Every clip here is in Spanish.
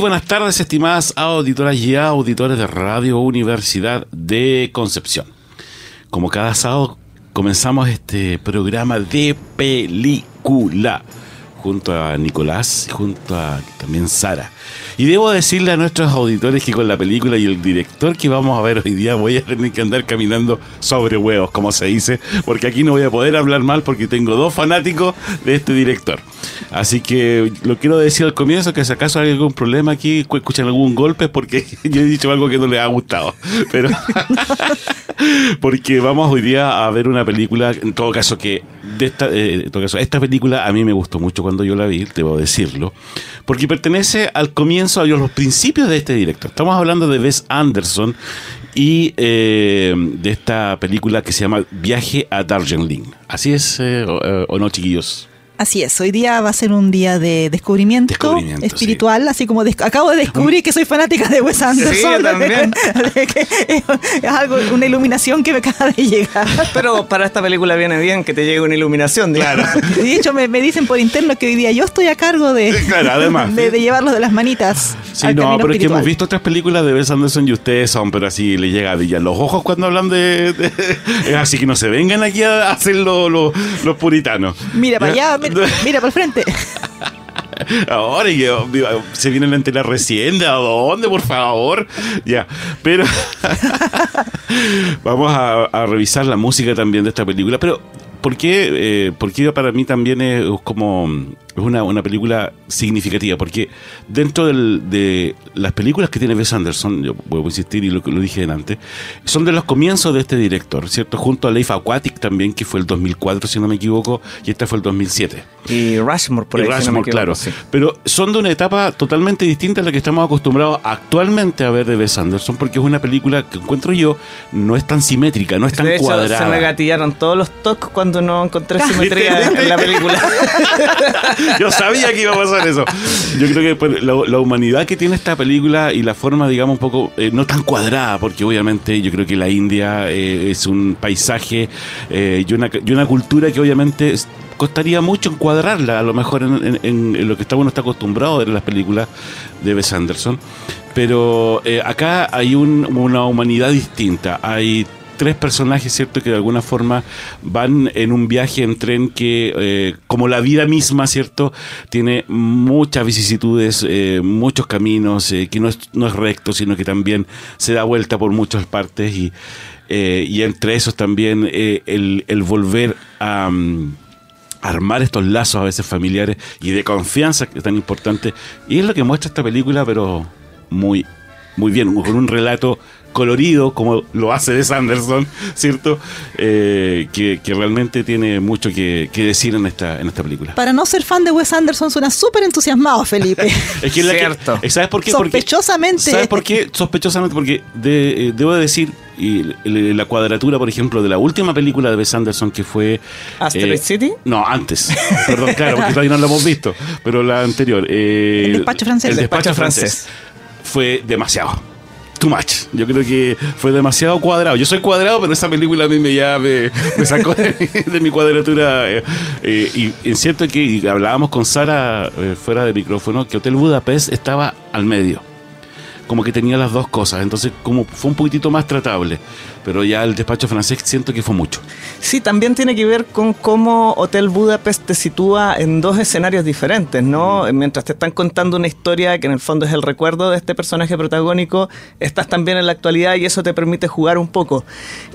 Buenas tardes, estimadas auditoras y auditores de Radio Universidad de Concepción. Como cada sábado comenzamos este programa de película junto a Nicolás y junto a también Sara. Y debo decirle a nuestros auditores que con la película y el director que vamos a ver hoy día voy a tener que andar caminando sobre huevos, como se dice, porque aquí no voy a poder hablar mal porque tengo dos fanáticos de este director. Así que lo quiero decir al comienzo que si acaso hay algún problema aquí, escuchan algún golpe porque yo he dicho algo que no les ha gustado. Pero porque vamos hoy día a ver una película, en todo caso que de esta, eh, en todo caso, esta película a mí me gustó mucho cuando yo la vi, debo decirlo, porque pertenece al comienzo, a los principios de este director. Estamos hablando de Wes Anderson y eh, de esta película que se llama Viaje a Darjeeling. ¿Así es eh, o no, chiquillos? Así es, hoy día va a ser un día de descubrimiento, espiritual, así como acabo de descubrir que soy fanática de Wes Anderson. también. es algo, una iluminación que me acaba de llegar. Pero para esta película viene bien que te llegue una iluminación, claro. De hecho, me, dicen por interno que hoy día yo estoy a cargo de, además, de, llevarlos de las manitas. Sí, no, pero es que hemos visto otras películas de Wes Anderson y ustedes son, pero así le llega a los ojos cuando hablan de, así que no se vengan aquí a hacer los puritanos. Mira para allá, Mira, por frente. Ahora se viene la entera recién, ¿de dónde, por favor? Ya, pero vamos a, revisar la música también de esta película. Pero, ¿por qué? Eh, porque para mí también es como es una, una película significativa, porque dentro de las películas que tiene Wes Anderson, yo puedo insistir y lo, lo dije antes, son de los comienzos de este director, ¿cierto? Junto a Life Aquatic también, que fue el 2004, si no me equivoco, y esta fue el 2007. Y Rushmore, por ahí. Rushmore, claro. Pero son de una etapa totalmente distinta a la que estamos acostumbrados actualmente a ver de Wes Anderson, porque es una película que encuentro yo no es tan simétrica, no es tan de hecho, cuadrada. Se me gatillaron todos los toques cuando no encontré simetría en la película. Yo sabía que iba a pasar eso. Yo creo que pues, la, humanidad que tiene esta película y la forma, digamos, un poco, eh, no tan cuadrada, porque obviamente yo creo que la India eh, es un paisaje eh, y, una, y una cultura que obviamente costaría mucho encuadrarla, a lo mejor en, lo que está uno está acostumbrado a ver en las películas de Wes Anderson. Pero acá hay una humanidad distinta, hay tres personajes, ¿cierto? Que de alguna forma van en un viaje en tren que, eh, como la vida misma, ¿cierto? Tiene muchas vicisitudes, eh, muchos caminos, eh, que no es, no es recto, sino que también se da vuelta por muchas partes y, y entre esos también el, volver a... Mm, armar estos lazos a veces familiares y de confianza que es tan importante y es lo que muestra esta película pero muy muy bien con un relato colorido como lo hace de Sanderson, ¿cierto? Eh, que, realmente tiene mucho que, decir en esta, en esta película. Para no ser fan de Wes Anderson suena súper entusiasmado, Felipe. es que Cierto. ¿Sabes por qué? Sospechosamente. ¿Sabes por qué? Sospechosamente, porque de, eh, debo decir y la cuadratura, por ejemplo, de la última película de Wes Anderson que fue... ¿Asteroid eh, City? No, antes. Perdón, claro, porque todavía no la hemos visto. Pero la anterior. el despacho francés. El despacho, francés. Fue demasiado too much. Yo creo que fue demasiado cuadrado. Yo soy cuadrado, pero esa película a mí me ya me, sacó de, mi cuadratura. Eh, eh, y es cierto que hablábamos con Sara eh, fuera de micrófono que Hotel Budapest estaba al medio. Como que tenía las dos cosas. Entonces, como fue un poquitito más tratable. Pero ya el despacho francés siento que fue mucho. Sí, también tiene que ver con cómo Hotel Budapest te sitúa en dos escenarios diferentes, ¿no? Mientras te están contando una historia que en el fondo es el recuerdo de este personaje protagónico, estás también en la actualidad y eso te permite jugar un poco.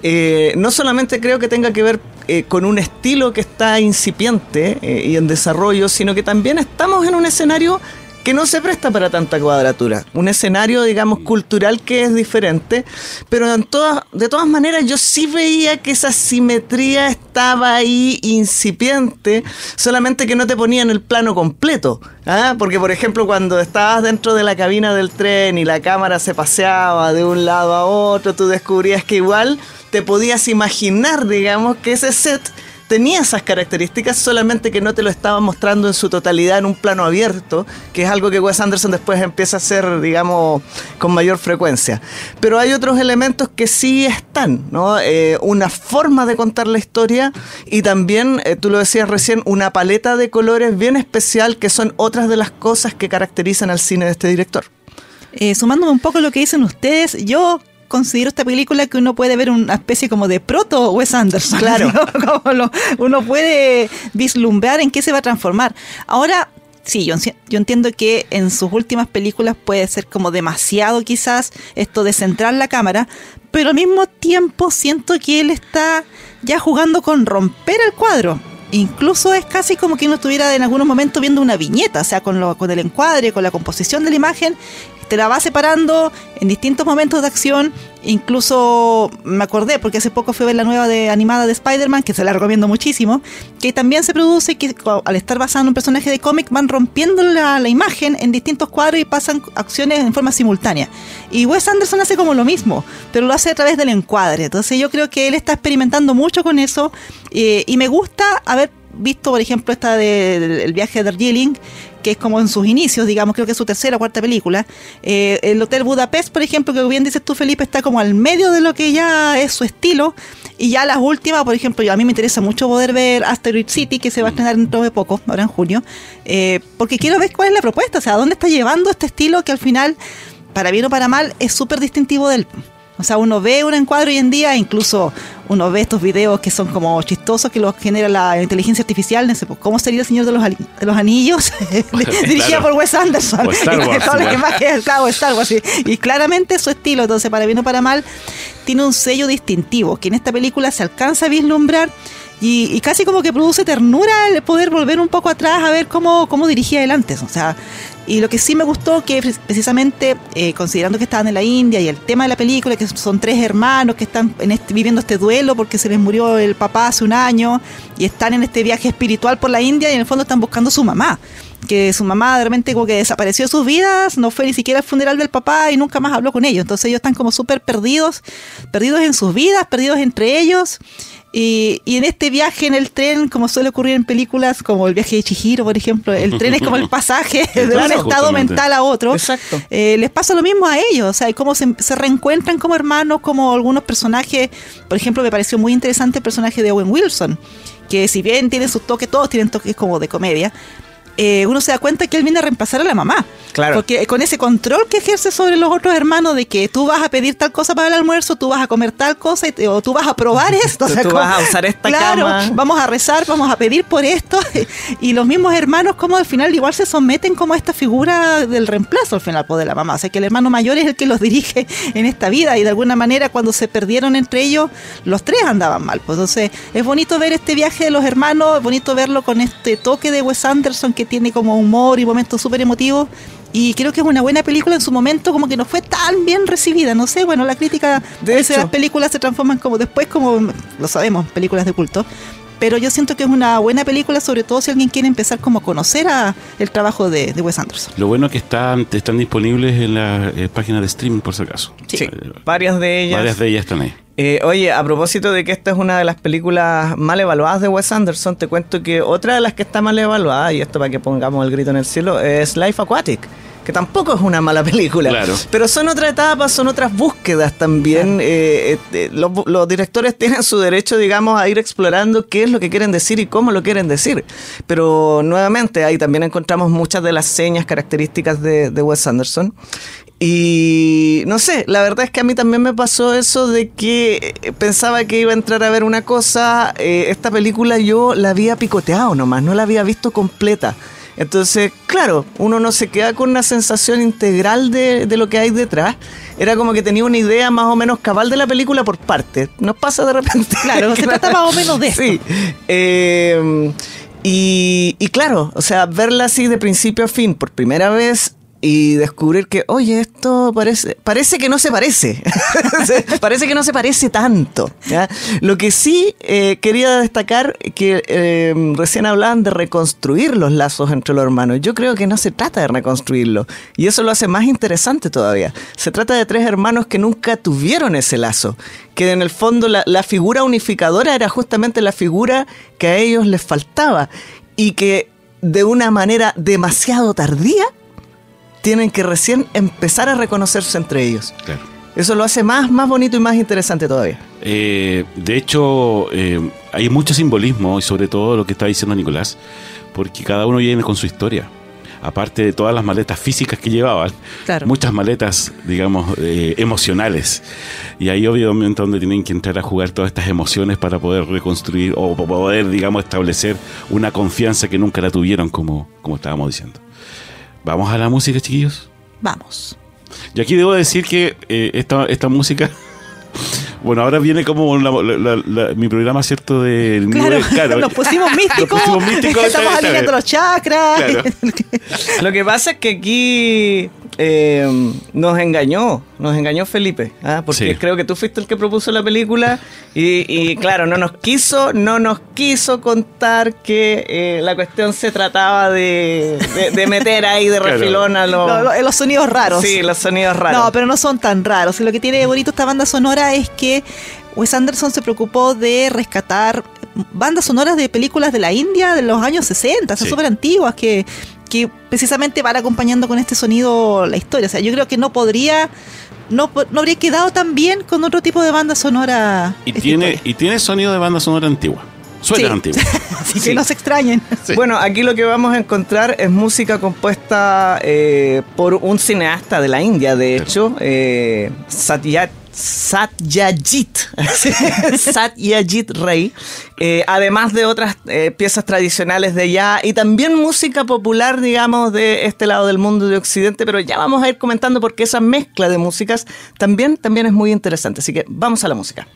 Eh, no solamente creo que tenga que ver eh, con un estilo que está incipiente eh, y en desarrollo, sino que también estamos en un escenario que no se presta para tanta cuadratura. Un escenario, digamos, cultural que es diferente, pero en todas, de todas maneras yo sí veía que esa simetría estaba ahí incipiente, solamente que no te ponía en el plano completo. ¿ah? Porque, por ejemplo, cuando estabas dentro de la cabina del tren y la cámara se paseaba de un lado a otro, tú descubrías que igual te podías imaginar, digamos, que ese set tenía esas características, solamente que no te lo estaba mostrando en su totalidad en un plano abierto, que es algo que Wes Anderson después empieza a hacer, digamos, con mayor frecuencia. Pero hay otros elementos que sí están, ¿no? Eh, una forma de contar la historia y también, eh, tú lo decías recién, una paleta de colores bien especial que son otras de las cosas que caracterizan al cine de este director. Eh, sumándome un poco a lo que dicen ustedes, yo considero esta película que uno puede ver una especie como de proto Wes Anderson. Claro. uno puede vislumbrar en qué se va a transformar. Ahora, sí, yo, yo, entiendo que en sus últimas películas puede ser como demasiado quizás esto de centrar la cámara, pero al mismo tiempo siento que él está ya jugando con romper el cuadro. Incluso es casi como que uno estuviera en algunos momentos viendo una viñeta, o sea, con, lo, con el encuadre, con la composición de la imagen, te la va separando en distintos momentos de acción. Incluso me acordé, porque hace poco fui a ver la nueva de, animada de Spider-Man, que se la recomiendo muchísimo, que también se produce que al estar basado en un personaje de cómic van rompiendo la, imagen en distintos cuadros y pasan acciones en forma simultánea. Y Wes Anderson hace como lo mismo, pero lo hace a través del encuadre. Entonces yo creo que él está experimentando mucho con eso eh, y me gusta haber visto, por ejemplo, esta del de, viaje de Darjeeling, que es como en sus inicios, digamos, creo que es su tercera o cuarta película. Eh, el Hotel Budapest, por ejemplo, que bien dices tú, Felipe, está como al medio de lo que ya es su estilo. Y ya las últimas, por ejemplo, yo, a mí me interesa mucho poder ver Asteroid City, que se va a estrenar dentro de poco, ahora en junio, eh, porque quiero ver cuál es la propuesta, o sea, dónde está llevando este estilo que al final, para bien o para mal, es súper distintivo del... O sea, uno ve un encuadro hoy en día, incluso uno ve estos videos que son como chistosos que los genera la inteligencia artificial. No sé, pues, ¿Cómo sería el Señor de los, de los Anillos? Dirigida por Wes Anderson. O Star Wars, Todo lo que más que claro, Star Wars. Y claramente su estilo, entonces, para bien o para mal, tiene un sello distintivo que en esta película se alcanza a vislumbrar. Y, y, casi como que produce ternura el poder volver un poco atrás a ver cómo, cómo dirigía él antes. O sea, y lo que sí me gustó, que precisamente eh, considerando que estaban en la India y el tema de la película, que son tres hermanos que están en este, viviendo este duelo porque se les murió el papá hace un año y están en este viaje espiritual por la India y en el fondo están buscando a su mamá. Que su mamá de repente como que desapareció de sus vidas, no fue ni siquiera al funeral del papá y nunca más habló con ellos. Entonces ellos están como súper perdidos, perdidos en sus vidas, perdidos entre ellos. Y, y, en este viaje en el tren, como suele ocurrir en películas como el viaje de Chihiro, por ejemplo, el tren es como el pasaje de claro, un estado justamente. mental a otro. Exacto. Eh, les pasa lo mismo a ellos, o sea, y cómo se, se, reencuentran como hermanos, como algunos personajes. Por ejemplo, me pareció muy interesante el personaje de Owen Wilson, que si bien tiene sus toques, todos tienen toques como de comedia, eh, uno se da cuenta que él viene a reemplazar a la mamá. Claro. Porque con ese control que ejerce sobre los otros hermanos de que tú vas a pedir tal cosa para el almuerzo, tú vas a comer tal cosa, y te, o tú vas a probar esto. o sea, tú como, vas a usar esta claro, cama. vamos a rezar, vamos a pedir por esto. y los mismos hermanos como al final igual se someten como a esta figura del reemplazo al final pues, de la mamá. O sea, que el hermano mayor es el que los dirige en esta vida y de alguna manera cuando se perdieron entre ellos, los tres andaban mal. Pues entonces es bonito ver este viaje de los hermanos, es bonito verlo con este toque de Wes Anderson que tiene como humor y momentos súper emotivos. Y creo que es una buena película en su momento, como que no fue tan bien recibida. No sé, bueno, la crítica de hecho, las películas se transforman como después, como lo sabemos, películas de culto. Pero yo siento que es una buena película, sobre todo si alguien quiere empezar como a conocer a el trabajo de, de Wes Anderson. Lo bueno es que están, están disponibles en la eh, página de streaming, por si acaso. Sí, sí. varias de ellas. Varias de ellas están ahí. Eh, oye, a propósito de que esta es una de las películas mal evaluadas de Wes Anderson, te cuento que otra de las que está mal evaluada, y esto para que pongamos el grito en el cielo, es Life Aquatic. que tampoco es una mala película. Claro. Pero son otras etapas, son otras búsquedas también. Eh, eh, los, los, directores tienen su derecho, digamos, a ir explorando qué es lo que quieren decir y cómo lo quieren decir. Pero nuevamente ahí también encontramos muchas de las señas características de, de Wes Anderson. Y no sé, la verdad es que a mí también me pasó eso de que pensaba que iba a entrar a ver una cosa. Eh, esta película yo la había picoteado nomás, no la había visto completa. Entonces, claro, uno no se queda con una sensación integral de, de, lo que hay detrás. Era como que tenía una idea más o menos cabal de la película por parte. Nos pasa de repente. Claro, se trata más o menos de Sí. Eh, y, y claro, o sea, verla así de principio a fin por primera vez y descubrir que, oye, esto parece, parece que no se parece. parece que no se parece tanto. Lo que sí eh, quería destacar, que eh, recién hablaban de reconstruir los lazos entre los hermanos. Yo creo que no se trata de reconstruirlo. Y eso lo hace más interesante todavía. Se trata de tres hermanos que nunca tuvieron ese lazo. Que en el fondo la figura unificadora era justamente la figura que a ellos les faltaba. Y que de una manera demasiado tardía tienen que recién empezar a reconocerse entre ellos. Claro. Eso lo hace más, más bonito y más interesante todavía. Eh, de hecho, eh, hay mucho simbolismo y sobre todo lo que está diciendo Nicolás, porque cada uno viene con su historia. Aparte de todas las maletas físicas que llevaban, Claro. muchas maletas, digamos, eh, emocionales. Y ahí obviamente donde tienen que entrar a jugar todas estas emociones para poder reconstruir o poder, digamos, establecer una confianza que nunca la tuvieron, como, como estábamos diciendo. Vamos a la música, chiquillos. Vamos. Y aquí debo decir que eh, esta, esta música. Bueno, ahora viene como la- la- la- mi programa, ¿cierto? De, Claro, claro. nos pusimos místicos. Nos pusimos místicos, Estamos alineando los chakras. Claro. Lo que pasa es que aquí eh, nos engañó, nos engañó Felipe, ¿ah? porque Sí. creo que tú fuiste el que propuso la película y, y, claro, no nos quiso, no nos quiso contar que eh, la cuestión se trataba de, de- de meter ahí de Claro. refilón a los... Lo- lo- los sonidos raros. Sí, los sonidos raros. No, pero no son tan raros. Y lo que tiene de bonito esta banda sonora es que Wes Anderson se preocupó de rescatar bandas sonoras de películas de la India de los años 60, son Sí. súper antiguas, que, que precisamente van acompañando con este sonido la historia. O sea, yo creo que no podría, no, no habría quedado tan bien con otro tipo de banda sonora. Y tiene, historia. y tiene sonido de banda sonora antigua. Suena Sí. antigua. Así Sí. que no se extrañen. Sí. Bueno, aquí lo que vamos a encontrar es música compuesta eh, por un cineasta de la India, de hecho, eh, Satyajit. Satyajit, Satyajit Ray, eh, además de otras eh, piezas tradicionales de allá y también música popular, digamos, de este lado del mundo de Occidente, pero ya vamos a ir comentando porque esa mezcla de músicas también, también es muy interesante. Así que vamos a la música.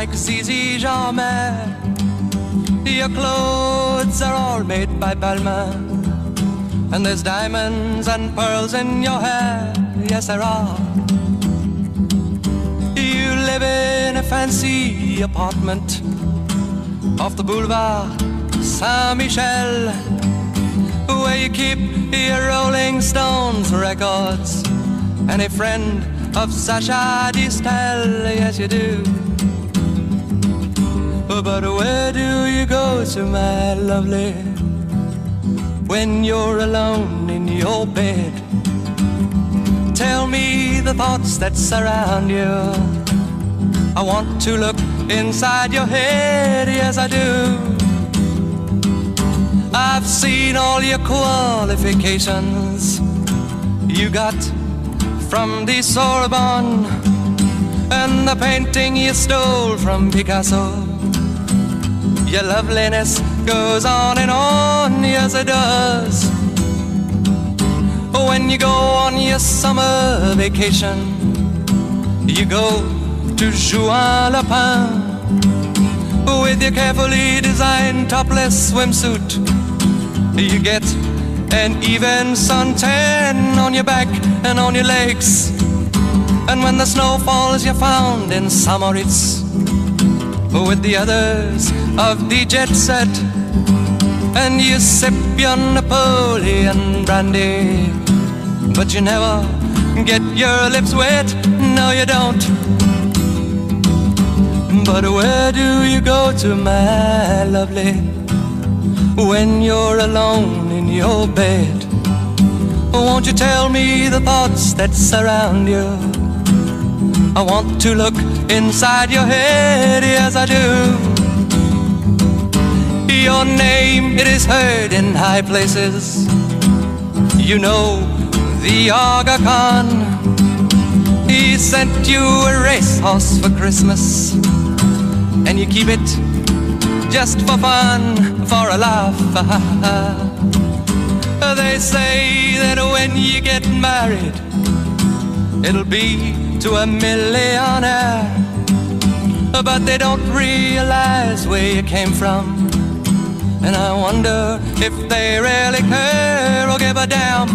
Like Zizi Jamais. Your clothes are all made by Balmain, and there's diamonds and pearls in your hair. Yes, there are. You live in a fancy apartment off the boulevard Saint Michel, where you keep your Rolling Stones records and a friend of Sasha Distel, yes you do. But where do you go to, my lovely, when you're alone in your bed? Tell me the thoughts that surround you. I want to look inside your head, yes I do. I've seen all your qualifications. You got from the Sorbonne and the painting you stole from Picasso. Your loveliness goes on and on, yes it does. When you go on your summer vacation, you go to Juan Lapin with your carefully designed topless swimsuit. You get an even suntan on your back and on your legs. And when the snow falls, you're found in Samoritz with the others of the jet set. And you sip your Napoleon brandy, but you never get your lips wet. No, you don't. But where do you go to, my lovely, when you're alone in your bed? Won't you tell me the thoughts that surround you? I want to look inside your head, yes I do. Your name, it is heard in high places. You know the Aga Khan. He sent you a racehorse for Christmas, and you keep it just for fun, for a laugh. they say that when you get married, it'll be to a millionaire. But they don't realize where you came from. And I wonder if they really care or give a damn.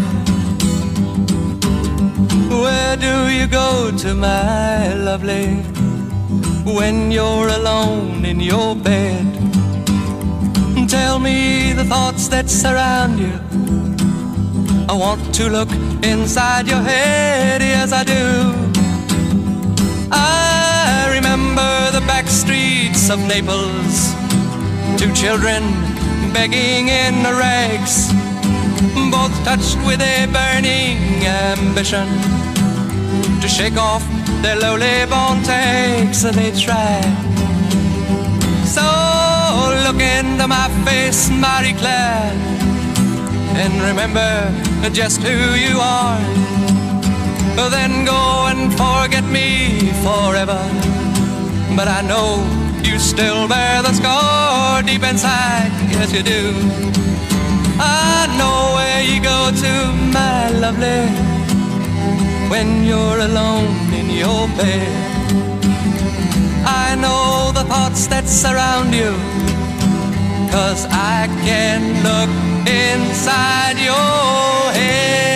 Where do you go to, my lovely, when you're alone in your bed? Tell me the thoughts that surround you. I want to look inside your head, yes, I do. I remember the back streets of Naples, two children begging in the rags, both touched with a burning ambition to shake off their lowly born takes. They try. So look into my face, Marie Claire, and remember just who you are. Then go and forget me forever. But I know you still bear the scar deep inside, yes you do. I know where you go to, my lovely, when you're alone in your bed. I know the thoughts that surround you, cause I can look inside your head.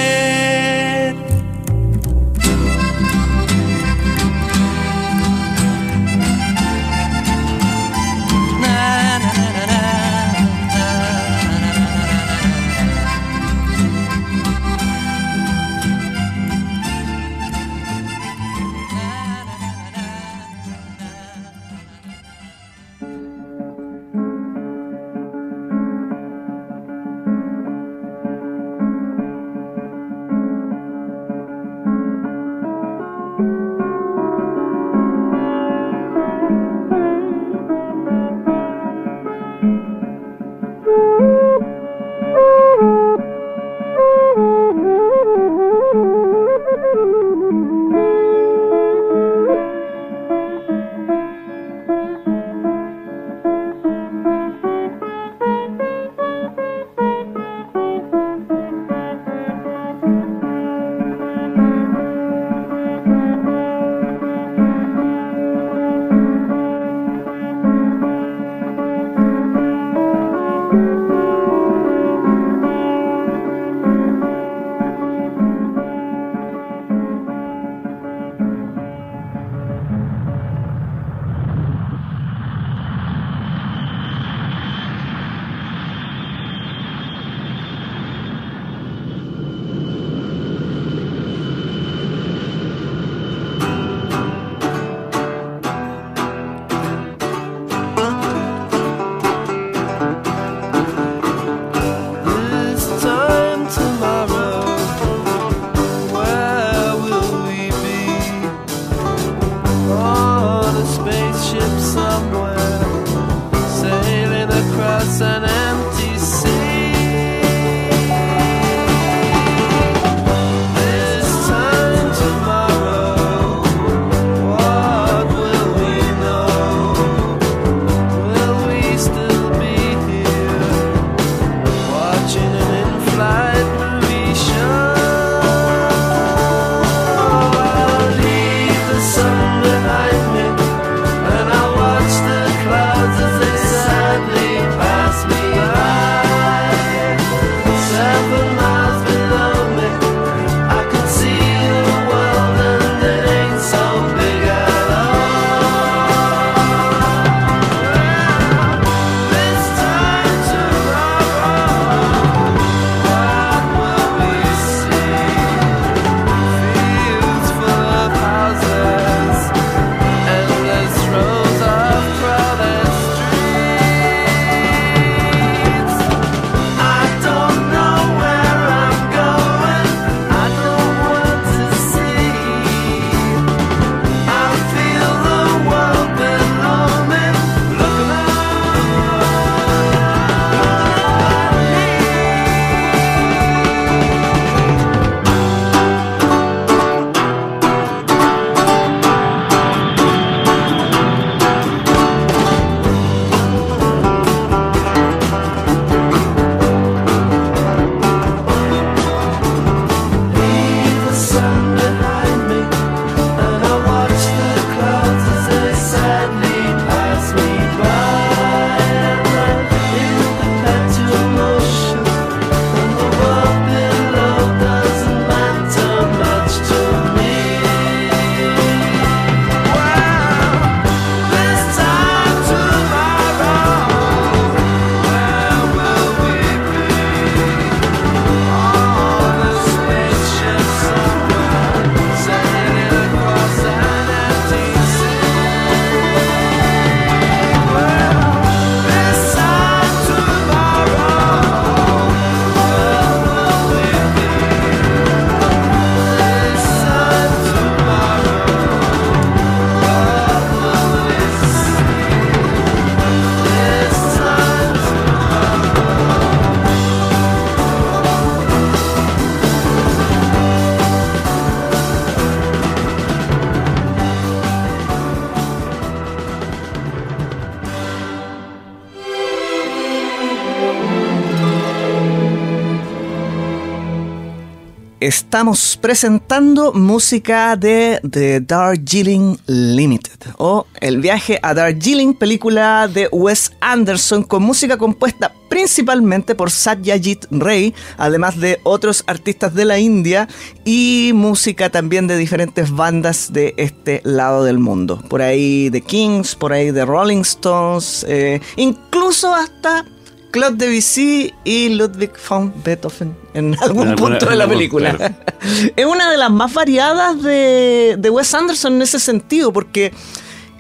Estamos presentando música de The Darjeeling Limited o El viaje a Darjeeling, película de Wes Anderson con música compuesta principalmente por Satyajit Ray, además de otros artistas de la India y música también de diferentes bandas de este lado del mundo. Por ahí The Kings, por ahí The Rolling Stones, eh, incluso hasta Claude Debussy y Ludwig von Beethoven en algún punto de la película. es una de las más variadas de, de Wes Anderson en ese sentido, porque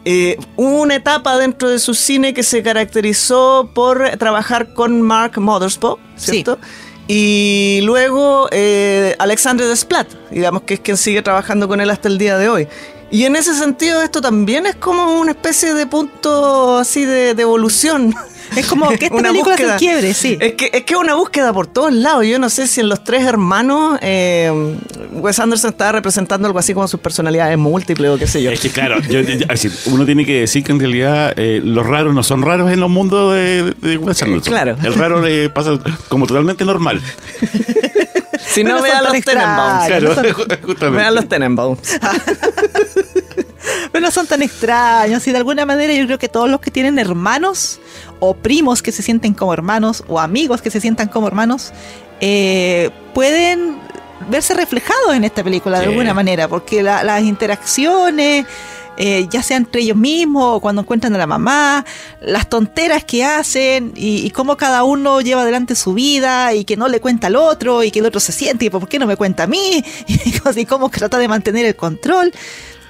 eh, hubo una etapa dentro de su cine que se caracterizó por trabajar con Mark Mothersbaugh, ¿cierto? Y luego eh, Alexander Desplat, digamos que es quien sigue trabajando con él hasta el día de hoy. Y en ese sentido esto también es como una especie de punto así de, de evolución es como que esta una película búsqueda. quiebre, sí. Es que es que una búsqueda por todos lados. Yo no sé si en los tres hermanos eh, Wes Anderson estaba representando algo así como sus personalidades múltiples o qué sé yo. Es que claro, uno tiene que decir que en realidad eh, los raros no son raros en los mundos de, Wes Anderson. Claro. El raro le pasa como totalmente normal. si no, vean los Tenenbaums. Claro, Vean los Tenenbaums. Pero no son tan extraños y de alguna manera yo creo que todos los que tienen hermanos o primos que se sienten como hermanos o amigos que se sientan como hermanos eh, pueden verse reflejados en esta película de alguna manera porque las interacciones eh, ya sea entre ellos mismos o cuando encuentran a la mamá, las tonteras que hacen y, cómo cada uno lleva adelante su vida y que no le cuenta al otro y que el otro se siente y por qué no me cuenta a mí y cómo trata de mantener el control.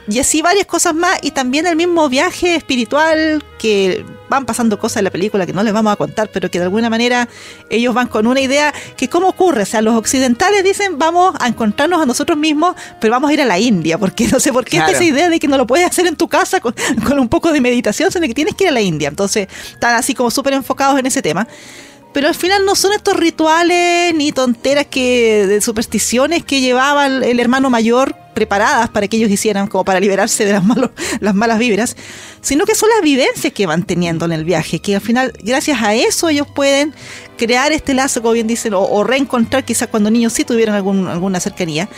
Y así varias cosas más. Y también el mismo viaje espiritual que van pasando cosas en la película que no les vamos a contar, pero que de alguna manera ellos van con una idea que cómo ocurre. O sea, los occidentales dicen vamos a encontrarnos a nosotros mismos, pero vamos a ir a la India, porque no sé por qué esa idea de que no lo puedes hacer en tu casa con, con un poco de meditación, sino que tienes que ir a la India. Entonces, están así como súper enfocados en ese tema pero al final no son estos rituales ni tonteras que de supersticiones que llevaba el, hermano mayor preparadas para que ellos hicieran como para liberarse de las, malos, las malas vibras, sino que son las vivencias que van teniendo en el viaje, que al final gracias a eso ellos pueden crear este lazo, como bien dicen, o, reencontrar quizás cuando niños sí tuvieran algún, alguna cercanía.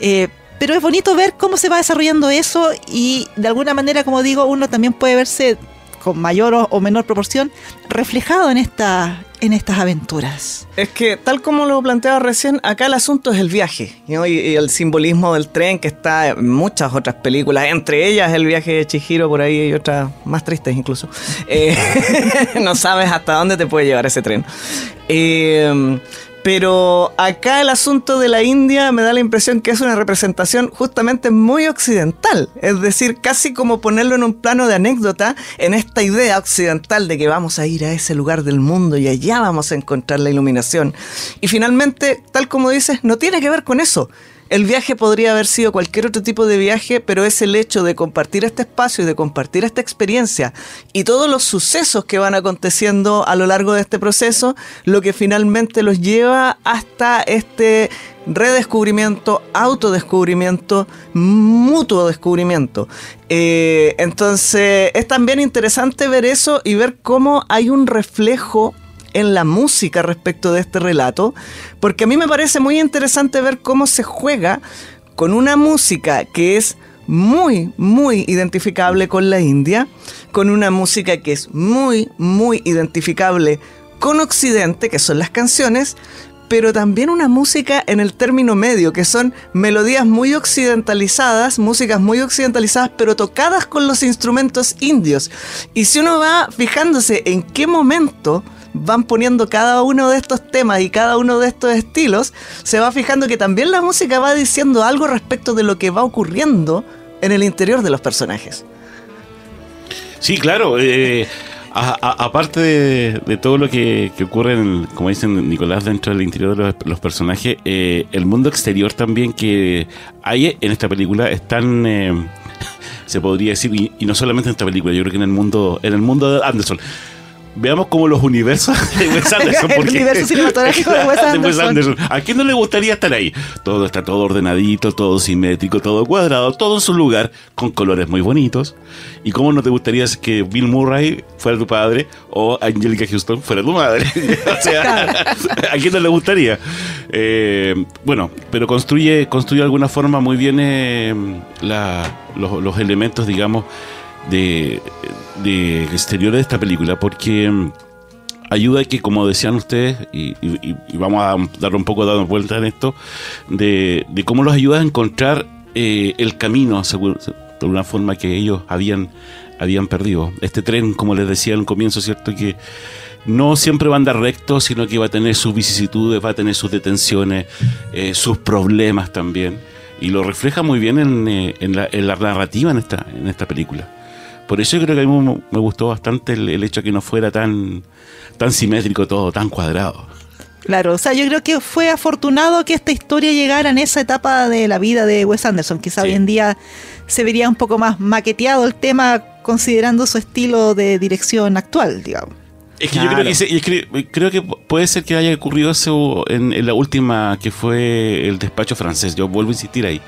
Eh, pero es bonito ver cómo se va desarrollando eso y de alguna manera, como digo, uno también puede verse con mayor o, menor proporción reflejado en, esta, en estas aventuras. Es que tal como lo planteaba recién, acá el asunto es el viaje y, el simbolismo del tren que está en muchas otras películas, entre ellas el viaje de Chihiro por ahí y otras más tristes incluso. Eh, no sabes hasta dónde te puede llevar ese tren. Eh, pero acá el asunto de la India me da la impresión que es una representación justamente muy occidental. Es decir, casi como ponerlo en un plano de anécdota en esta idea occidental de que vamos a ir a ese lugar del mundo y allá vamos a encontrar la iluminación. Y finalmente, tal como dices, no tiene que ver con eso. El viaje podría haber sido cualquier otro tipo de viaje, pero es el hecho de compartir este espacio y de compartir esta experiencia y todos los sucesos que van aconteciendo a lo largo de este proceso, lo que finalmente los lleva hasta este redescubrimiento, autodescubrimiento, mutuo descubrimiento. Eh, entonces es también interesante ver eso y ver cómo hay un reflejo en la música respecto de este relato, porque a mí me parece muy interesante ver cómo se juega con una música que es muy, muy identificable con la India, con una música que es muy, muy identificable con Occidente, que son las canciones, pero también una música en el término medio, que son melodías muy occidentalizadas, músicas muy occidentalizadas, pero tocadas con los instrumentos indios. Y si uno va fijándose en qué momento van poniendo cada uno de estos temas y cada uno de estos estilos, se va fijando que también la música va diciendo algo respecto de lo que va ocurriendo en el interior de los personajes. Sí, claro. Eh, aparte de, todo lo que, ocurre, en como dicen Nicolás, dentro del interior de los, personajes, eh, el mundo exterior también que hay en esta película es tan... Eh, se podría decir, y, y, no solamente en esta película, yo creo que en el mundo, en el mundo de Anderson, veamos como los universos de Wes Anderson. el universo cinematográfico de Wes Anderson. ¿A quién no le gustaría estar ahí? Todo está todo ordenadito, todo simétrico, todo cuadrado, todo en su lugar, con colores muy bonitos. ¿Y cómo no te gustaría que Bill Murray fuera tu padre o Angelica Houston fuera tu madre? o sea, ¿a quién no le gustaría? Eh, bueno, pero construye, construye de alguna forma muy bien eh, los, los elementos, digamos, de, de exteriores de esta película porque mm, ayuda que, como decían ustedes, y, vamos a dar un poco dando vuelta en esto, de, cómo los ayuda a encontrar eh, el camino, de una forma que ellos habían, habían perdido. Este tren, como les decía un comienzo, ¿cierto? Que no siempre va a andar recto, sino que va a tener sus vicisitudes, va a tener sus detenciones, eh, sus problemas también. Y lo refleja muy bien en, eh, en, la, en la narrativa en esta, en esta película. Por eso yo creo que a mí me gustó bastante el, hecho de que no fuera tan, tan simétrico todo, tan cuadrado. Claro, o sea, yo creo que fue afortunado que esta historia llegara en esa etapa de la vida de Wes Anderson. Quizá hoy en día se vería un poco más maqueteado el tema considerando su estilo de dirección actual, digamos. Es que yo creo que, creo que puede ser que haya ocurrido eso en, la última que fue el despacho francés. Yo vuelvo a insistir ahí.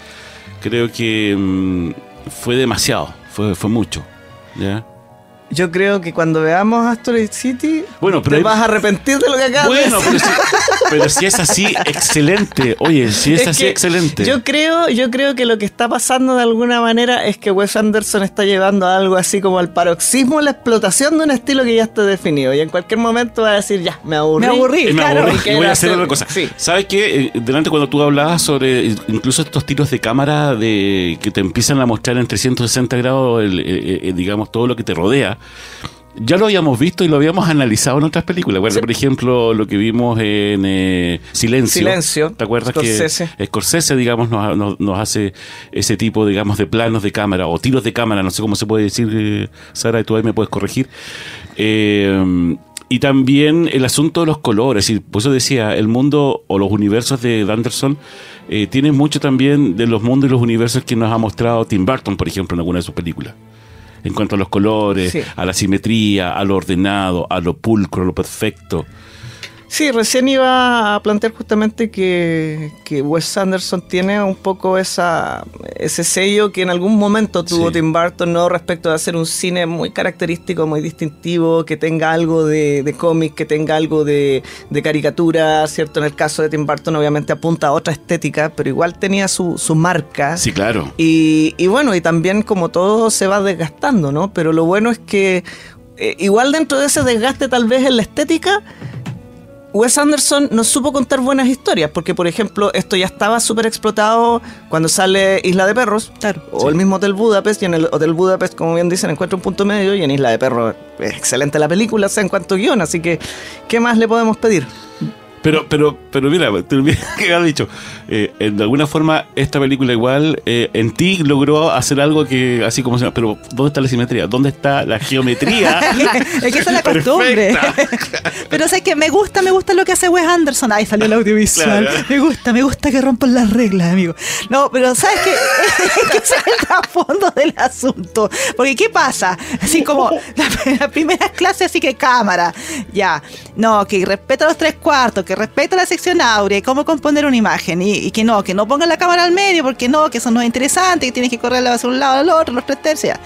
Creo que mm, fue demasiado, fue, fue mucho. Yeah. Yo creo que cuando veamos Asteroid City, bueno, te vas a arrepentir de lo que acabas bueno, de decir. Pero si, es así, excelente. Oye, si es, así, excelente. Yo creo, yo creo que lo que está pasando de alguna manera es que Wes Anderson está llevando algo así como al paroxismo la explotación de un estilo que ya está definido. Y en cualquier momento va a decir, ya, me aburrí. Me aburrí, me aburrí y voy a hacer otra cosa. ¿Sabes qué? Eh, delante cuando tú hablabas sobre incluso estos tiros de cámara de que te empiezan a mostrar en 360 grados, el, eh, eh, digamos, todo lo que te rodea ya lo habíamos visto y lo habíamos analizado en otras películas. Por ejemplo, lo que vimos en eh, Silencio. Silencio. ¿Te acuerdas Scorsese. que Scorsese, digamos, nos, hace ese tipo, digamos, de planos de cámara o tiros de cámara, no sé cómo se puede decir, eh, Sara, tú ahí me puedes corregir. Eh, y también el asunto de los colores. Y por eso decía, el mundo o los universos de Anderson tienen mucho también de los mundos y los universos que nos ha mostrado Tim Burton, por ejemplo, en alguna de sus películas en cuanto a los colores, a la simetría, a lo ordenado, a lo pulcro, a lo perfecto. Sí, recién iba a plantear justamente que, que Wes Anderson tiene un poco esa, ese sello que en algún momento tuvo Tim Burton, ¿no? Respecto de hacer un cine muy característico, muy distintivo, que tenga algo de, de cómic, que tenga algo de, de, caricatura, ¿cierto? En el caso de Tim Burton obviamente apunta a otra estética, pero igual tenía su, su marca. Sí, claro. Y, y bueno, y también como todo se va desgastando, ¿no? Pero lo bueno es que eh, igual dentro de ese desgaste tal vez en la estética, Wes Anderson no supo contar buenas historias, porque por ejemplo, esto ya estaba súper explotado cuando sale Isla de Perros, o el mismo Hotel Budapest, y en el Hotel Budapest, como bien dicen, encuentra un punto medio, y en Isla de Perros es excelente la película, sea en cuanto guion, así que, ¿qué más le podemos pedir? Pero, pero, pero mira, te que has dicho. Eh, de alguna forma, esta película igual eh, en ti logró hacer algo que, así como se llama, pero ¿dónde está la simetría? ¿Dónde está la geometría? es que esa es la costumbre. pero o sea, que me gusta, me gusta lo que hace Wes Anderson. Ahí salió el audiovisual. Me gusta, me gusta que rompan las reglas, amigo. No, pero ¿sabes qué? que ese es el trasfondo del asunto. Porque ¿qué pasa? Así como la, la primera clase, así que cámara. Ya. No, que respeta los tres cuartos que respeta la sección áurea y cómo componer una imagen y, que no, que no pongan la cámara al medio porque no, que eso no es interesante, que tienes que correr de un lado al otro, los tres tercios.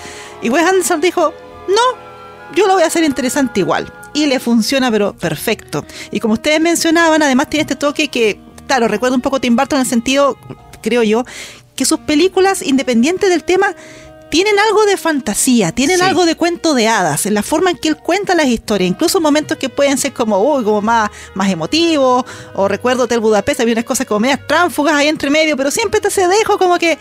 Y Wes Anderson dijo, no, yo lo voy a hacer interesante igual. Y le funciona, pero perfecto. Y como ustedes mencionaban, además tiene este toque que, claro, recuerda un poco a Tim Burton en el sentido, creo yo, que sus películas, independientes del tema, tienen algo de fantasía, tienen algo de cuento de hadas, en la forma en que él cuenta las historias, incluso momentos que pueden ser como, uy, como más, más emotivos, o recuerdo Hotel Budapest, había unas cosas como medias tránfugas ahí entre medio, pero siempre te se dejo como que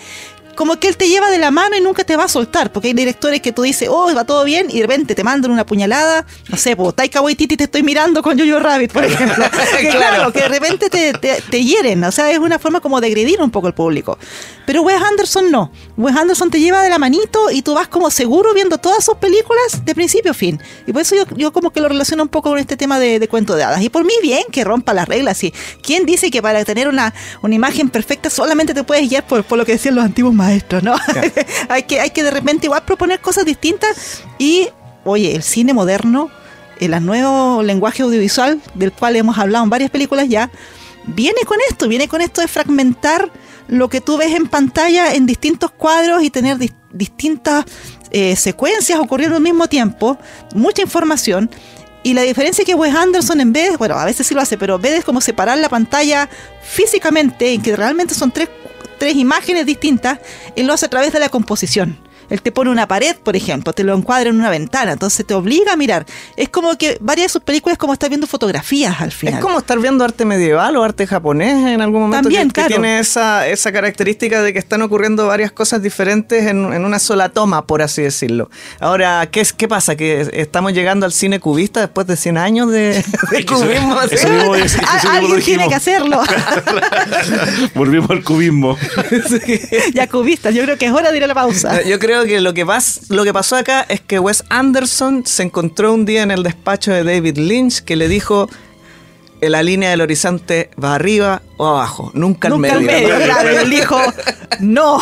como que él te lleva de la mano y nunca te va a soltar, porque hay directores que tú dices, oh, va todo bien, y de repente te mandan una puñalada, no sé, pues Taika Waititi te estoy mirando con Jojo Rabbit, por ejemplo. que, claro. que de repente te, te, hieren, o sea, es una forma como de agredir un poco al público. Pero Wes Anderson no. Wes Anderson te lleva de la manito y tú vas como seguro viendo todas sus películas de principio a fin. Y por eso yo, yo como que lo relaciono un poco con este tema de, cuento de hadas. Y por mí bien que rompa las reglas. ¿Y quién dice que para tener una, una imagen perfecta solamente te puedes guiar por, por lo que decían los antiguos maestro, ¿no? hay, que, hay que de repente igual proponer cosas distintas y, oye, el cine moderno el nuevo lenguaje audiovisual, del cual hemos hablado en varias películas ya, viene con esto, viene con esto de fragmentar lo que tú ves en pantalla en distintos cuadros y tener distintas eh, secuencias ocurriendo al mismo tiempo, mucha información. Y la diferencia es que Wes Anderson en vez, bueno, a veces sí lo hace, pero en vez de como separar la pantalla físicamente, en que realmente son tres, tres imágenes distintas, él lo hace a través de la composición. Él te pone una pared, por ejemplo, te lo encuadra en una ventana, entonces te obliga a mirar. Es como que varias de sus películas es como estar viendo fotografías al final. Es como estar viendo arte medieval o arte japonés en algún momento. También, que, tiene esa, esa característica de que están ocurriendo varias cosas diferentes en, una sola toma, por así decirlo. Ahora, ¿qué, es, ¿qué pasa? ¿Que estamos llegando al cine cubista después de 100 años de, cubismo? Alguien tiene que hacerlo. Volvimos al cubismo. Ya cubistas, yo creo que es hora de ir a la pausa. Yo creo que lo que, lo que pasó acá es que Wes Anderson se encontró un día en el despacho de David Lynch que le dijo la línea del horizonte va arriba o abajo, nunca al medio. Medio, él dijo no.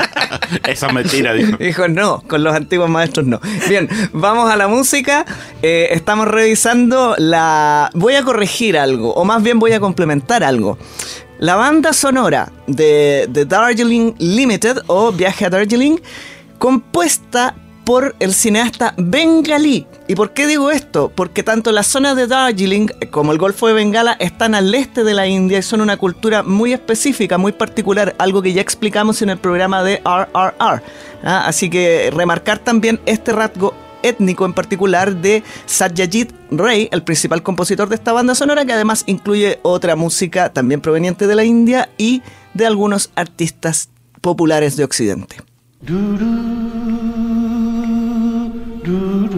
Esa mentira, dijo. Dijo no, con los antiguos maestros no. Bien, vamos a la música. Eh, estamos revisando la... Voy a corregir algo, o más bien voy a complementar algo. La banda sonora de, de Darjeeling Limited o Viaje a Darjeeling compuesta por el cineasta bengalí. ¿Y por qué digo esto? Porque tanto la zona de Darjeeling como el Golfo de Bengala están al este de la India y son una cultura muy específica, muy particular, algo que ya explicamos en el programa de RRR. ¿ah? Así que remarcar también este rasgo étnico en particular de Satyajit Ray, el principal compositor de esta banda sonora, que además incluye otra música también proveniente de la India y de algunos artistas populares de Occidente. Do do do do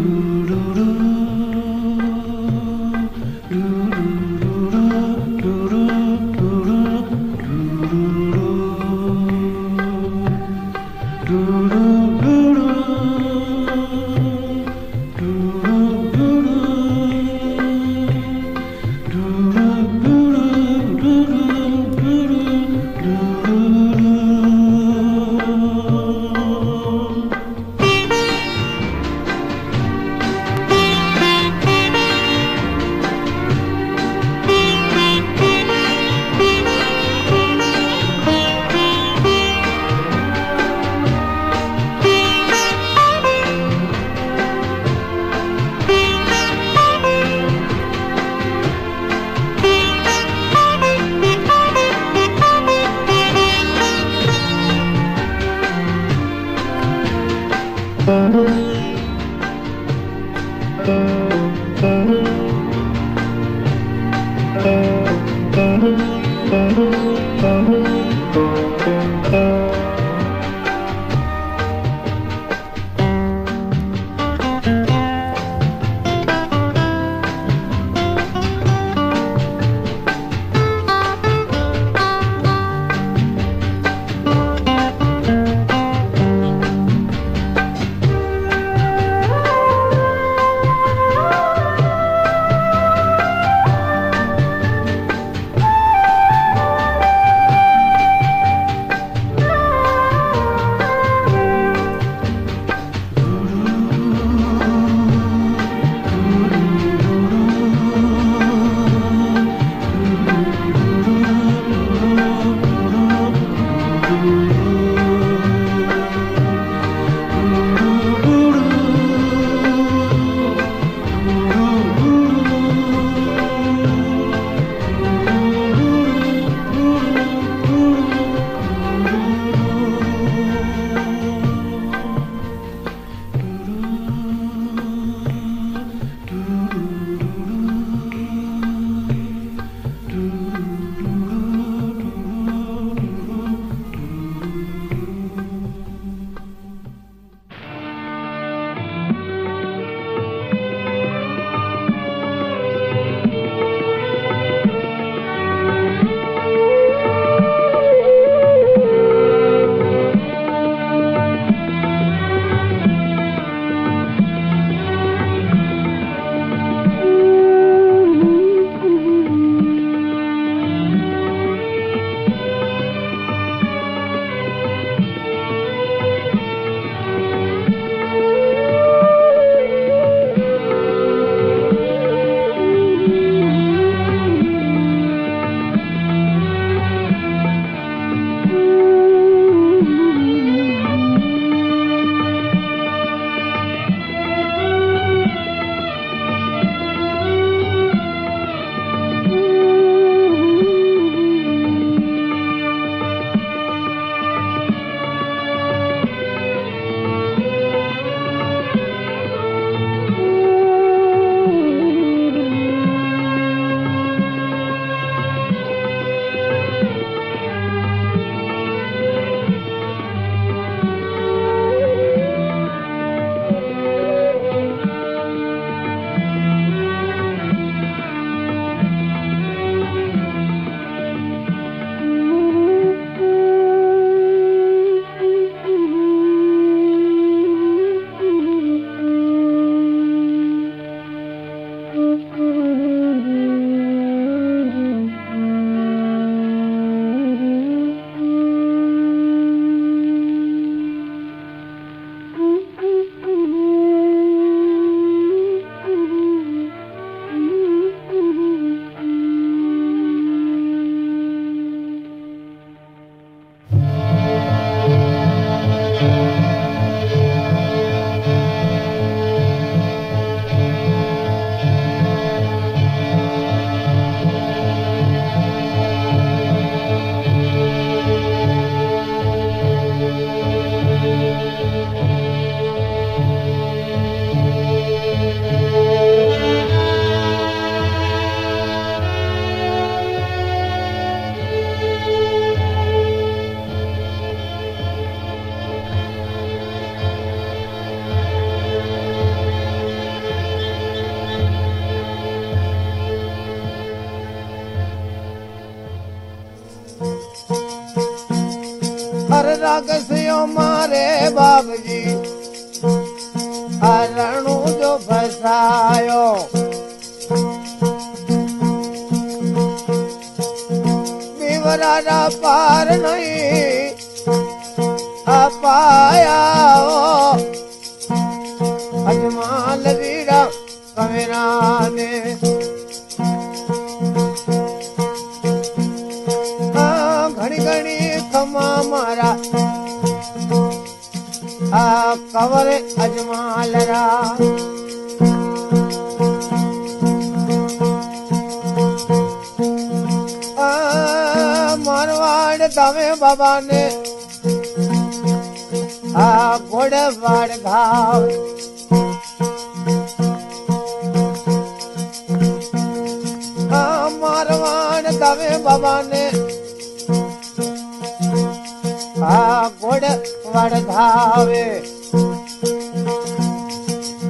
वड़धावे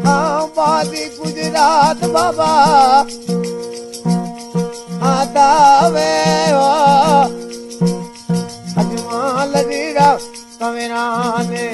हाँ गुजरात बाबा आदावे दावे वो हजमाल दीरा कमीना ने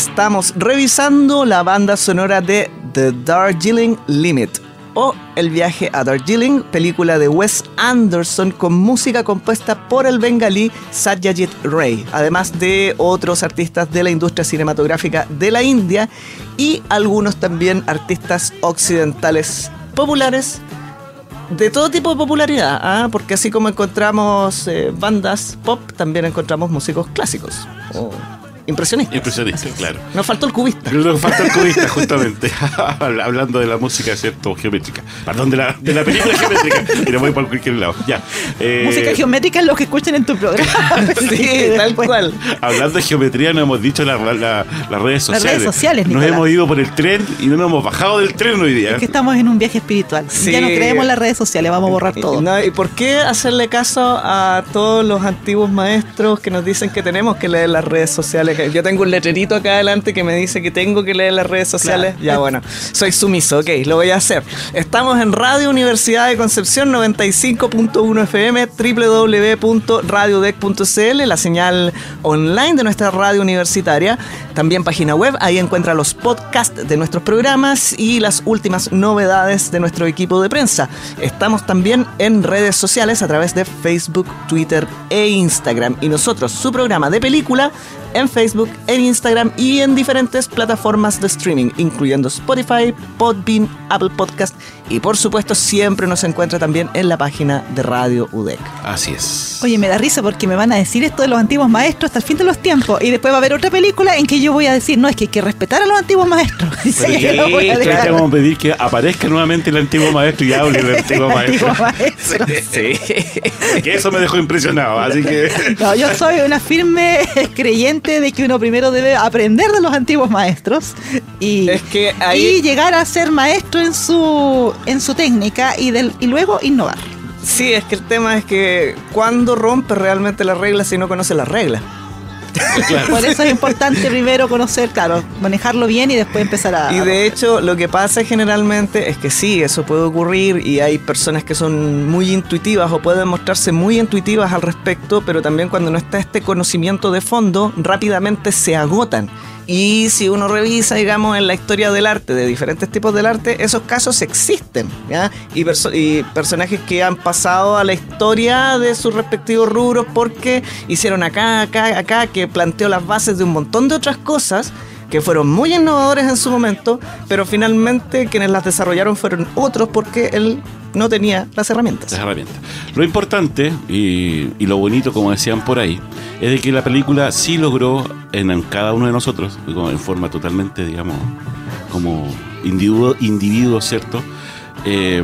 Estamos revisando la banda sonora de The Darjeeling Limit, o El viaje a Darjeeling, película de Wes Anderson con música compuesta por el bengalí Satyajit Ray, además de otros artistas de la industria cinematográfica de la India y algunos también artistas occidentales populares de todo tipo de popularidad, ¿ah? porque así como encontramos eh, bandas pop, también encontramos músicos clásicos. Impresionista. Impresionista, claro. Nos faltó el cubista. Nos falta el cubista, justamente. Hablando de la música, ¿cierto? Geométrica. Perdón, de la, de la película geométrica. Y voy por cualquier lado. Ya. Eh, música geométrica es lo que escuchan en tu programa. sí, tal cual. Hablando de geometría, nos hemos dicho las redes sociales. Las redes sociales, Nos hemos ido por el tren y no nos hemos bajado del tren hoy día. Es que estamos en un viaje espiritual. Ya no creemos en las redes sociales, vamos a borrar todo. ¿Y por qué hacerle caso a todos los antiguos maestros que nos dicen que tenemos que leer las redes sociales? Yo tengo un letrerito acá adelante que me dice que tengo que leer las redes sociales. Ya bueno, soy sumiso, ok, lo voy a hacer. Estamos en Radio Universidad de Concepción 95.1 FM, www.radiodec.cl, la señal online de nuestra radio universitaria. También página web, ahí encuentra los podcasts de nuestros programas y las últimas novedades de nuestro equipo de prensa. Estamos también en redes sociales a través de Facebook, Twitter e Instagram. Y nosotros, su programa de película, en Facebook, en Instagram y en diferentes plataformas de streaming, incluyendo Spotify, Podbean, Apple Podcast y por supuesto siempre nos encuentra también en la página de Radio UDEC. Así es. Oye, me da risa porque me van a decir esto de los antiguos maestros hasta el fin de los tiempos y después va a haber otra película en que yo voy a decir, no, es que hay que respetar a los antiguos maestros. vamos a pedir que aparezca nuevamente el antiguo maestro y hable del antiguo maestro. sí. que eso me dejó impresionado, así que... No, yo soy una firme creyente de que uno primero debe aprender de los antiguos maestros y, y llegar a ser maestro en su en su técnica y, del, y luego innovar. Sí, es que el tema es que cuando rompe realmente las reglas si no conoce las reglas. Por eso es importante primero conocer, claro, manejarlo bien y después empezar a... Y de hecho, lo que pasa generalmente es que sí, eso puede ocurrir y hay personas que son muy intuitivas o pueden mostrarse muy intuitivas al respecto, pero también cuando no está este conocimiento de fondo, rápidamente se agotan y si uno revisa, digamos, en la historia del arte, de diferentes tipos del arte, esos casos existen. Y, y personajes que han pasado a la historia de sus respectivos rubros porque hicieron acá, acá, acá, que planteó las bases de un montón de otras cosas que fueron muy innovadores en su momento, pero finalmente quienes las desarrollaron fueron otros porque él no tenía las herramientas. Las herramientas. Lo importante y, lo bonito, como decían por ahí, es de que la película sí logró en, cada uno de nosotros, en forma totalmente, digamos, como individuo, individuo ¿cierto? Eh,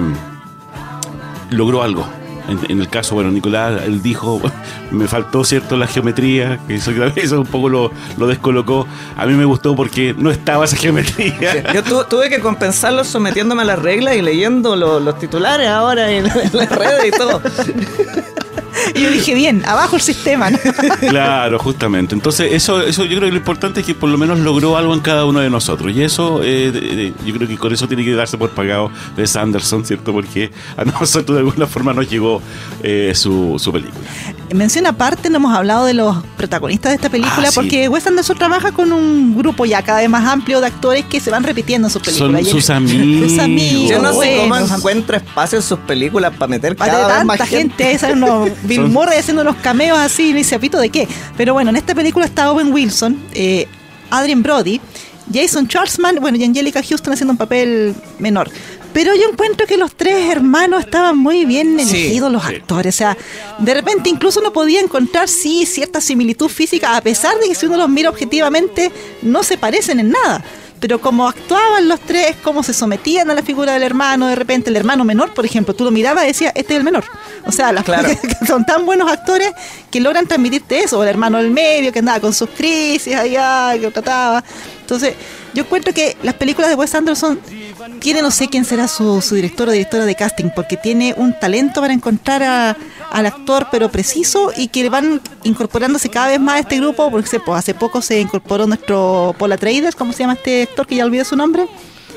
logró algo en, el caso, bueno, Nicolás, él dijo, me faltó, ¿cierto?, la geometría, que eso, eso un poco lo, lo, descolocó. A mí me gustó porque no estaba esa geometría. Yo tuve que compensarlo sometiéndome a las reglas y leyendo los titulares ahora en las redes y todo. Y yo dije, bien, abajo el sistema. Claro, justamente. Entonces, eso, eso yo creo que lo importante es que por lo menos logró algo en cada uno de nosotros. Y eso, eh, yo creo que con eso tiene que darse por pagado de Sanderson, ¿cierto? Porque a nosotros de alguna forma nos llegó eh, su, su película. Mención aparte, no hemos hablado de los protagonistas de esta película, ah, porque Wes Anderson trabaja con un grupo ya cada vez más amplio de actores que se van repitiendo en sus películas. Son sus amigos. sus amigos. Yo no sé cómo encuentra espacio en sus películas para meter para cada tanta gente. Esa no, Bill Murray haciendo unos cameos así, ni se apito de qué. Pero bueno, en esta película está Owen Wilson, eh, Adrian Brody, Jason Schwartzman, bueno, y Angelica Houston haciendo un papel menor. Pero yo encuentro que los tres hermanos estaban muy bien elegidos los actores. O sea, de repente incluso uno podía encontrar, sí, cierta similitud física, a pesar de que si uno los mira objetivamente, no se parecen en nada pero como actuaban los tres, cómo se sometían a la figura del hermano, de repente el hermano menor, por ejemplo, tú lo mirabas y decías, este es el menor. O sea, las claro. son tan buenos actores que logran transmitirte eso, o el hermano del medio que andaba con sus crisis allá, que trataba. Entonces, yo encuentro que las películas de Wes Anderson tiene, no sé quién será su, director o directora de casting, porque tiene un talento para encontrar al actor, pero preciso, y que van incorporándose cada vez más a este grupo, porque hace poco se incorporó nuestro Paula Traders, ¿cómo se llama este actor que ya olvidé su nombre?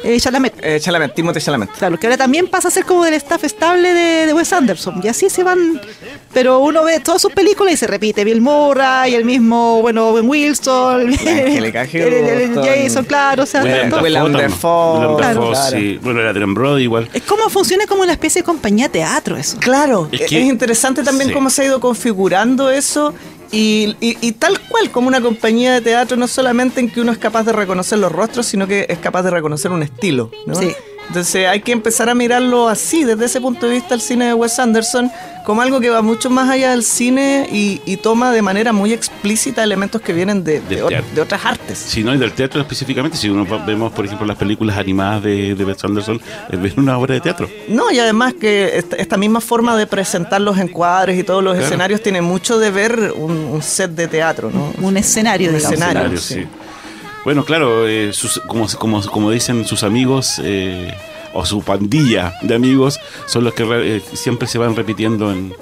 Eh, Chalamet. Eh, Chalamet, Timothée Chalamet. Claro, que ahora también pasa a ser como del staff estable de, de Wes Anderson. Y así se van. Pero uno ve todas sus películas y se repite. Bill Murray, el mismo, bueno, Owen Wilson, el, el-. Jason, claro. O sea, Willem Dafoe, claro. Sí. Bueno, era Adrian Brody igual. es como funciona como una especie de compañía de teatro eso. Claro, Es es, que- interesante también sí. cómo se ha ido configurando eso y, y- y tal cual como una compañía de teatro, no solamente en que uno es capaz de reconocer los rostros, sino que es capaz de reconocer un estilo. ¿no? Sí. Entonces hay que empezar a mirarlo así, desde ese punto de vista, el cine de Wes Anderson, como algo que va mucho más allá del cine y, y toma de manera muy explícita elementos que vienen de, de o- otras artes. Si no, y del teatro específicamente, si uno va- vemos, por ejemplo, las películas animadas de, de Wes Anderson, es ver una obra de teatro. No, y además que esta, esta misma forma de presentar los encuadres y todos los Claro. escenarios tiene mucho de ver un, un set de teatro, ¿no? Un escenario, Un digamos. escenario. Escenarios, sí. sí. Bueno, claro, eh, sus- como, como, como dicen sus amigos eh, o su pandilla de amigos, son los que eh, siempre se van repitiendo en,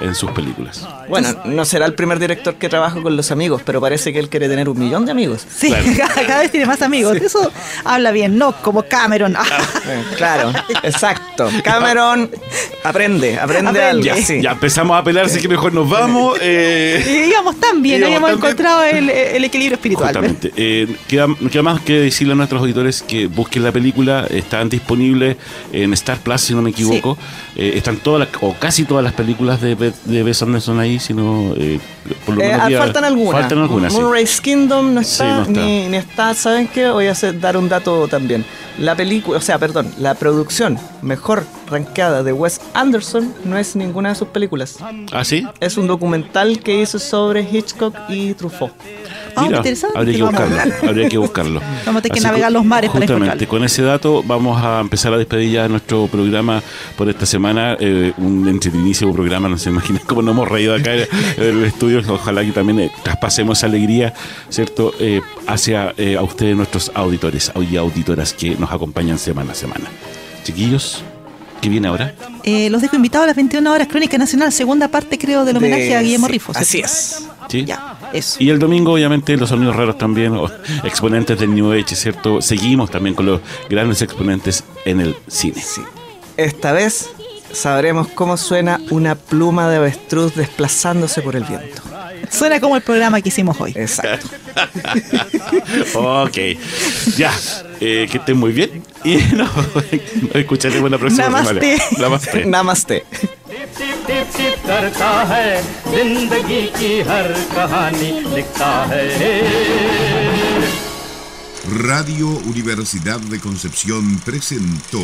en sus películas. Bueno, no será el primer director que trabaja con los amigos, pero parece que él quiere tener un millón de amigos. Sí, Claro. cada, cada vez tiene más amigos. Eso habla bien, no como Cameron. Claro, exacto. Cameron aprende, aprende, Aprende. algo. Ya, sí. ya empezamos a pelar, así que mejor nos vamos. eh, Y íbamos tan bien, Íbamos habíamos encontrado el, el equilibrio espiritual. Justamente. Eh, queda, más que decirle a nuestros auditores que busquen la película. Están disponibles en Star Plus, si no me equivoco. Eh, están todas las, o casi todas las películas de, Be- de Wes Anderson ahí, sino eh, por lo Eh, menos había- faltan algunas. Faltan algunas, sí. Moonrise Kingdom no está, Sí, no está. Ni, ni está. ¿Saben qué? Voy a hacer- dar un dato también. La película, o sea, perdón, la producción mejor rankeada de Wes Anderson no es ninguna de sus películas. ¿Ah, sí? Es un documental que hizo sobre Hitchcock y Truffaut. Ah, Mira, interesante, habría que buscarlo. buscar. Habría que buscarlo. Vamos a tener que navegar los mares para Justamente, encontrarlo. con ese dato vamos a empezar a despedir ya nuestro programa por esta semana. eh, un entretenidísimo programa, no se imaginan cómo nos hemos reído acá en el estudio. Ojalá que también eh, traspasemos esa alegría, ¿cierto?, Eh, hacia eh, a ustedes, nuestros auditores y auditoras que nos acompañan semana a semana. Chiquillos, ¿qué viene ahora? Eh, los dejo invitados a las 21 horas Crónica Nacional, segunda parte creo del homenaje De- a Guillermo sí, Rifo. Así es. ¿Sí? Ya, eso. Y el domingo, obviamente, los sonidos raros también, o exponentes del New Age, ¿cierto? Seguimos también con los grandes exponentes en el cine. Sí. Esta vez sabremos cómo suena una pluma de avestruz desplazándose por el viento. Suena como el programa que hicimos hoy. Exacto. ok. Ya. Eh, que estén muy bien. Y nos, nos escucharemos la próxima Namaste. semana. Namaste. Namaste. Tip tip tip करता है जिंदगी की हर कहानी लिखता है Radio Universidad de Concepción presentó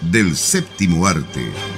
del séptimo arte.